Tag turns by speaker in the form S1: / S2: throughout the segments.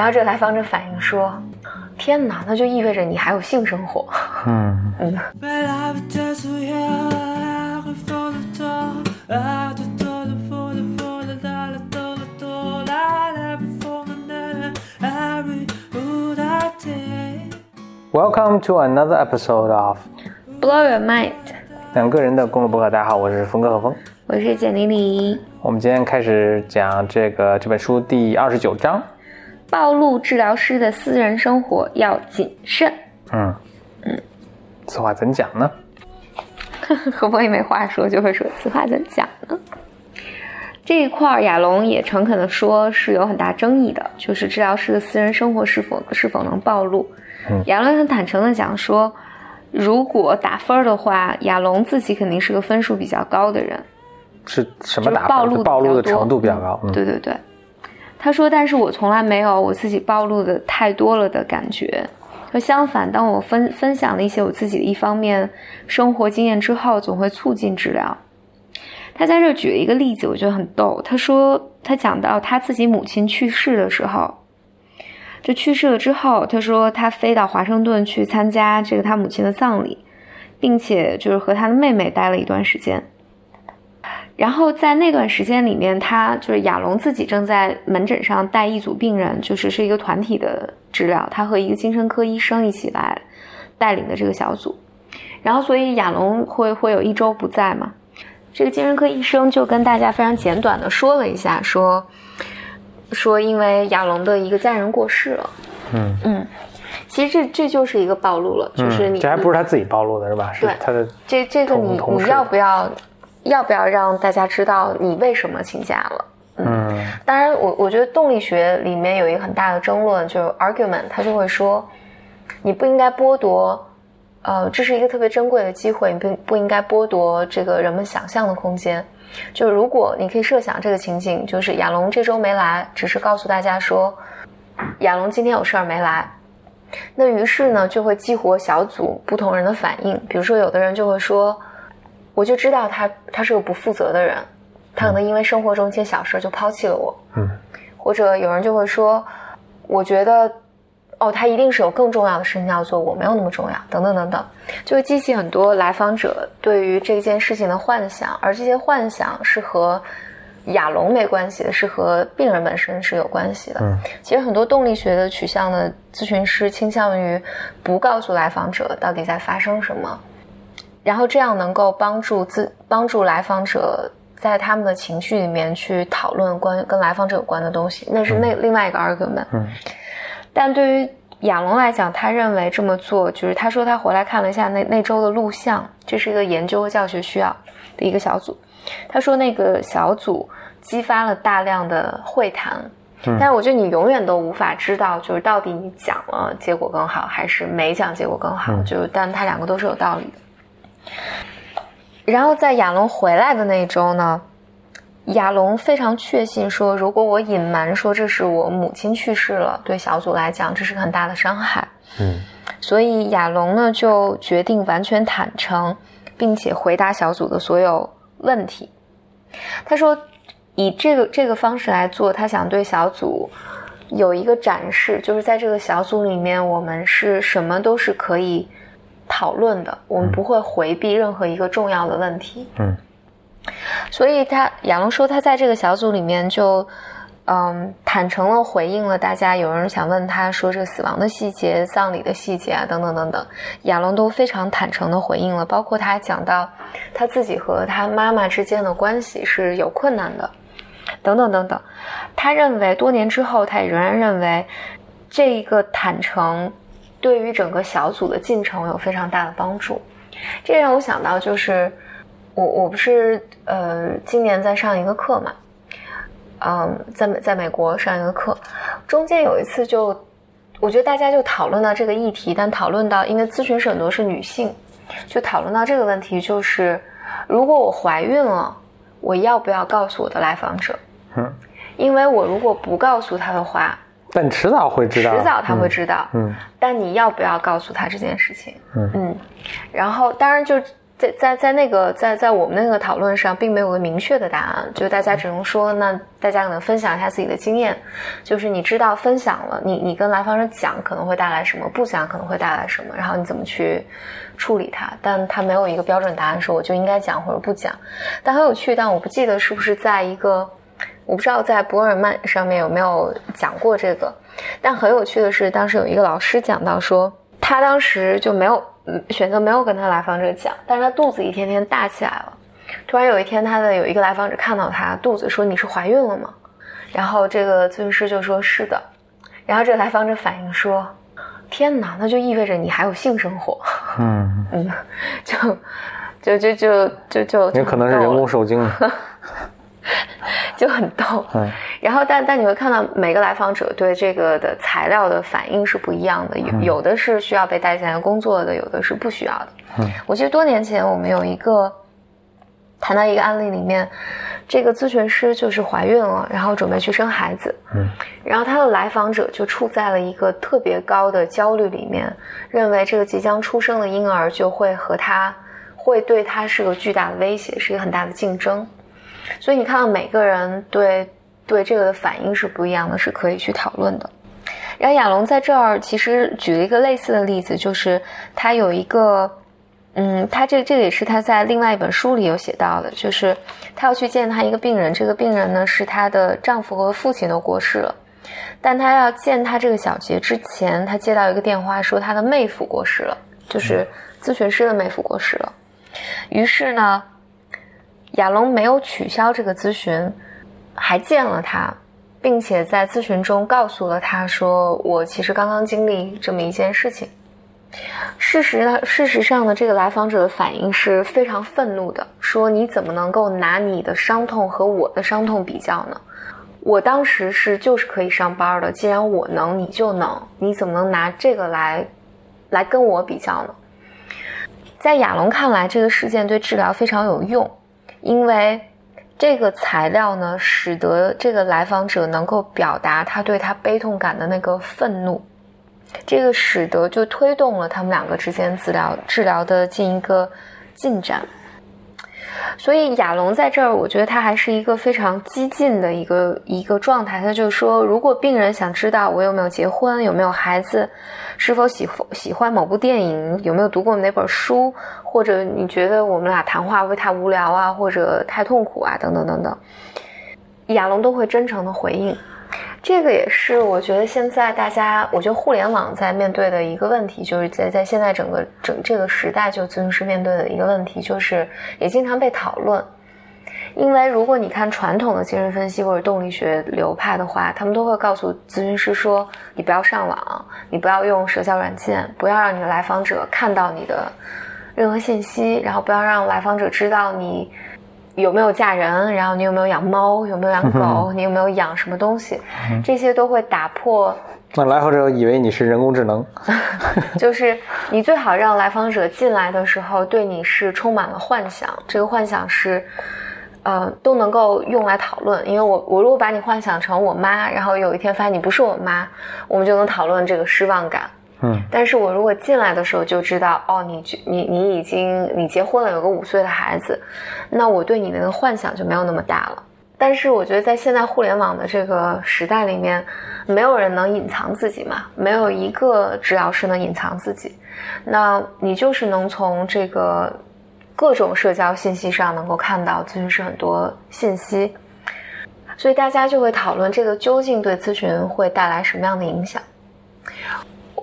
S1: 然后这个来访者反映说：“天哪，那就意味着你还有性生活。”嗯嗯。
S2: Welcome to another episode of
S1: Blow Your Mind。
S2: 两个人的公路博客，大家好，我是峰哥和峰，
S1: 我是简玲玲。
S2: 我们今天开始讲这个这本书第二十九章。
S1: 暴露治疗师的私人生活要谨慎。
S2: 嗯嗯，此话怎讲呢？
S1: 何伯也没话说，就会说此话怎讲呢？这一块亚龙也诚恳的说，是有很大争议的，就是治疗师的私人生活是否是否能暴露。亚龙很坦诚的讲说，如果打分的话，亚龙自己肯定是个分数比较高的人。
S2: 是什么打
S1: 暴露
S2: 暴露的程度比较高？
S1: 对对对。他说：“但是我从来没有我自己暴露的太多了的感觉。说相反，当我分分享了一些我自己的一方面生活经验之后，总会促进治疗。”他在这举了一个例子，我觉得很逗。他说他讲到他自己母亲去世的时候，就去世了之后，他说他飞到华盛顿去参加这个他母亲的葬礼，并且就是和他的妹妹待了一段时间。然后在那段时间里面，他就是亚龙自己正在门诊上带一组病人，就是是一个团体的治疗，他和一个精神科医生一起来带领的这个小组。然后，所以亚龙会会有一周不在嘛？这个精神科医生就跟大家非常简短的说了一下，说说因为亚龙的一个家人过世了。嗯嗯，其实这这就是一个暴露了，就是你
S2: 这还不是他自己暴露的是吧？是他的
S1: 这这个你你要不要？要不要让大家知道你为什么请假了？嗯，当然，我我觉得动力学里面有一个很大的争论，就是 argument，他就会说，你不应该剥夺，呃，这是一个特别珍贵的机会，你不不应该剥夺这个人们想象的空间。就如果你可以设想这个情景，就是亚龙这周没来，只是告诉大家说，亚龙今天有事儿没来，那于是呢就会激活小组不同人的反应，比如说有的人就会说。我就知道他他是个不负责的人，他可能因为生活中一些小事就抛弃了我。嗯，或者有人就会说，我觉得，哦，他一定是有更重要的事情要做，我没有那么重要，等等等等，就会激起很多来访者对于这件事情的幻想，而这些幻想是和亚龙没关系的，是和病人本身是有关系的。嗯，其实很多动力学的取向的咨询师倾向于不告诉来访者到底在发生什么。然后这样能够帮助自帮助来访者在他们的情绪里面去讨论关跟来访者有关的东西，那是那另外一个 argument。嗯，但对于亚龙来讲，他认为这么做就是他说他回来看了一下那那周的录像，这是一个研究和教学需要的一个小组。他说那个小组激发了大量的会谈，但是我觉得你永远都无法知道就是到底你讲了结果更好还是没讲结果更好，就但他两个都是有道理的。然后在亚龙回来的那一周呢，亚龙非常确信说，如果我隐瞒说这是我母亲去世了，对小组来讲这是很大的伤害。嗯，所以亚龙呢就决定完全坦诚，并且回答小组的所有问题。他说，以这个这个方式来做，他想对小组有一个展示，就是在这个小组里面，我们是什么都是可以。讨论的，我们不会回避任何一个重要的问题。嗯，所以他亚龙说，他在这个小组里面就，嗯，坦诚了回应了大家。有人想问他说，这个死亡的细节、葬礼的细节啊，等等等等，亚龙都非常坦诚的回应了。包括他讲到他自己和他妈妈之间的关系是有困难的，等等等等。他认为多年之后，他也仍然认为这一个坦诚。对于整个小组的进程有非常大的帮助，这让我想到就是，我我不是呃今年在上一个课嘛，嗯，在美在美国上一个课，中间有一次就，我觉得大家就讨论到这个议题，但讨论到因为咨询师很多是女性，就讨论到这个问题，就是如果我怀孕了，我要不要告诉我的来访者？嗯，因为我如果不告诉他的话。
S2: 但迟早会知道，
S1: 迟早他会知道。嗯，但你要不要告诉他这件事情？嗯嗯，然后当然就在在在那个在在我们那个讨论上，并没有个明确的答案，就大家只能说，那大家可能分享一下自己的经验，就是你知道分享了，你你跟来访者讲可能会带来什么，不讲可能会带来什么，然后你怎么去处理它，但他没有一个标准答案，说我就应该讲或者不讲，但很有趣，但我不记得是不是在一个，我不知道在博尔曼上面有没有讲过这个，但很有趣的是，当时有一个老师讲到说，他当时就没有。选择没有跟他来访者讲，但是他肚子一天天大起来了。突然有一天，他的有一个来访者看到他肚子，说：“你是怀孕了吗？”然后这个咨询师就说：“是的。”然后这个来访者反应说：“天哪，那就意味着你还有性生活。”嗯嗯，就就就就就就
S2: 有可能是人工受精。
S1: 就很逗，然后但但你会看到每个来访者对这个的材料的反应是不一样的，有有的是需要被带进来工作的，有的是不需要的。嗯。我记得多年前我们有一个谈到一个案例里面，这个咨询师就是怀孕了，然后准备去生孩子，嗯。然后他的来访者就处在了一个特别高的焦虑里面，认为这个即将出生的婴儿就会和他会对他是个巨大的威胁，是一个很大的竞争。所以你看到每个人对对这个的反应是不一样的，是可以去讨论的。然后亚龙在这儿其实举了一个类似的例子，就是他有一个，嗯，他这这个也是他在另外一本书里有写到的，就是他要去见他一个病人，这个病人呢是她的丈夫和父亲都过世了，但他要见他这个小杰之前，他接到一个电话说他的妹夫过世了，就是咨询师的妹夫过世了，于是呢。亚龙没有取消这个咨询，还见了他，并且在咨询中告诉了他说：“我其实刚刚经历这么一件事情。”事实呢，事实上呢，这个来访者的反应是非常愤怒的，说：“你怎么能够拿你的伤痛和我的伤痛比较呢？我当时是就是可以上班的，既然我能，你就能，你怎么能拿这个来来跟我比较呢？”在亚龙看来，这个事件对治疗非常有用。因为这个材料呢，使得这个来访者能够表达他对他悲痛感的那个愤怒，这个使得就推动了他们两个之间治疗治疗的进一个进展。所以亚龙在这儿，我觉得他还是一个非常激进的一个一个状态。他就说，如果病人想知道我有没有结婚，有没有孩子，是否喜喜欢某部电影，有没有读过哪本书，或者你觉得我们俩谈话会太无聊啊，或者太痛苦啊，等等等等，亚龙都会真诚的回应。这个也是我觉得现在大家，我觉得互联网在面对的一个问题，就是在在现在整个整这个时代，就咨询师面对的一个问题，就是也经常被讨论。因为如果你看传统的精神分析或者动力学流派的话，他们都会告诉咨询师说：你不要上网，你不要用社交软件，不要让你的来访者看到你的任何信息，然后不要让来访者知道你。有没有嫁人？然后你有没有养猫？有没有养 狗？你有没有养什么东西？这些都会打破。
S2: 那来访者以为你是人工智能。
S1: 就是你最好让来访者进来的时候对你是充满了幻想，这个幻想是，呃，都能够用来讨论。因为我我如果把你幻想成我妈，然后有一天发现你不是我妈，我们就能讨论这个失望感。嗯，但是我如果进来的时候就知道，哦，你你你已经你结婚了，有个五岁的孩子，那我对你那个幻想就没有那么大了。但是我觉得在现在互联网的这个时代里面，没有人能隐藏自己嘛，没有一个治疗师能隐藏自己，那你就是能从这个各种社交信息上能够看到咨询师很多信息，所以大家就会讨论这个究竟对咨询会带来什么样的影响。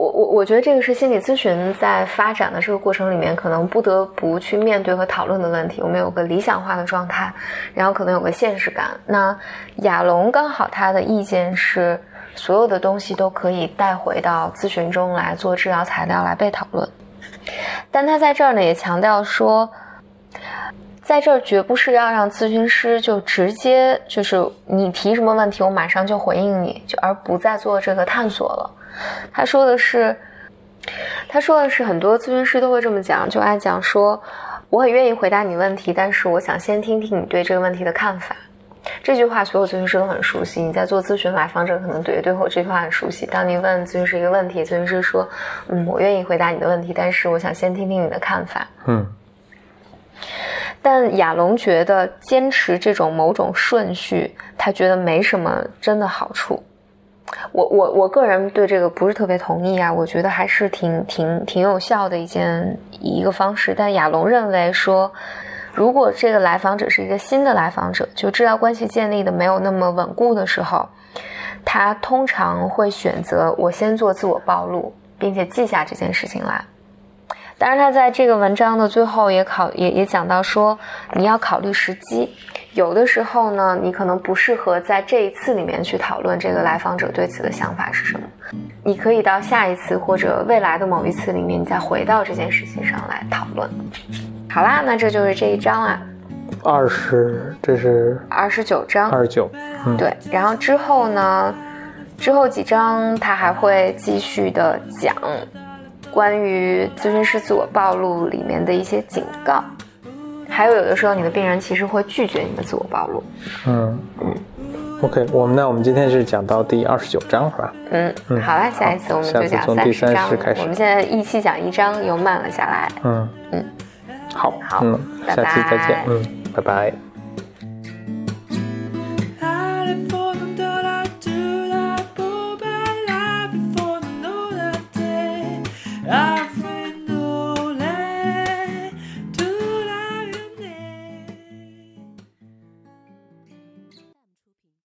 S1: 我我我觉得这个是心理咨询在发展的这个过程里面，可能不得不去面对和讨论的问题。我们有个理想化的状态，然后可能有个现实感。那亚龙刚好他的意见是，所有的东西都可以带回到咨询中来做治疗材料来被讨论。但他在这儿呢也强调说，在这儿绝不是要让咨询师就直接就是你提什么问题，我马上就回应你，就而不再做这个探索了。他说的是，他说的是很多咨询师都会这么讲，就爱讲说，我很愿意回答你问题，但是我想先听听你对这个问题的看法。这句话所有咨询师都很熟悉。你在做咨询，来访者可能对对我这句话很熟悉。当你问咨询师一个问题，咨询师说：“嗯，我愿意回答你的问题，但是我想先听听你的看法。”嗯，但亚龙觉得坚持这种某种顺序，他觉得没什么真的好处。我我我个人对这个不是特别同意啊，我觉得还是挺挺挺有效的一件一个方式。但亚龙认为说，如果这个来访者是一个新的来访者，就治疗关系建立的没有那么稳固的时候，他通常会选择我先做自我暴露，并且记下这件事情来。当然，他在这个文章的最后也考也也讲到说，你要考虑时机。有的时候呢，你可能不适合在这一次里面去讨论这个来访者对此的想法是什么。你可以到下一次或者未来的某一次里面，你再回到这件事情上来讨论。好啦，那这就是这一章啦。
S2: 二十，这是
S1: 二十九章。
S2: 二十九，
S1: 嗯，对。然后之后呢，之后几章他还会继续的讲。关于咨询师自我暴露里面的一些警告，还有有的时候你的病人其实会拒绝你的自我暴露。
S2: 嗯嗯，OK，我们那我们今天是讲到第二十九章是吧？
S1: 嗯嗯，好了，下一次我们就讲三十章。我们现在一期讲一章又慢了下来。
S2: 嗯
S1: 嗯，
S2: 好，
S1: 好，
S2: 嗯，下期再见，嗯，拜拜。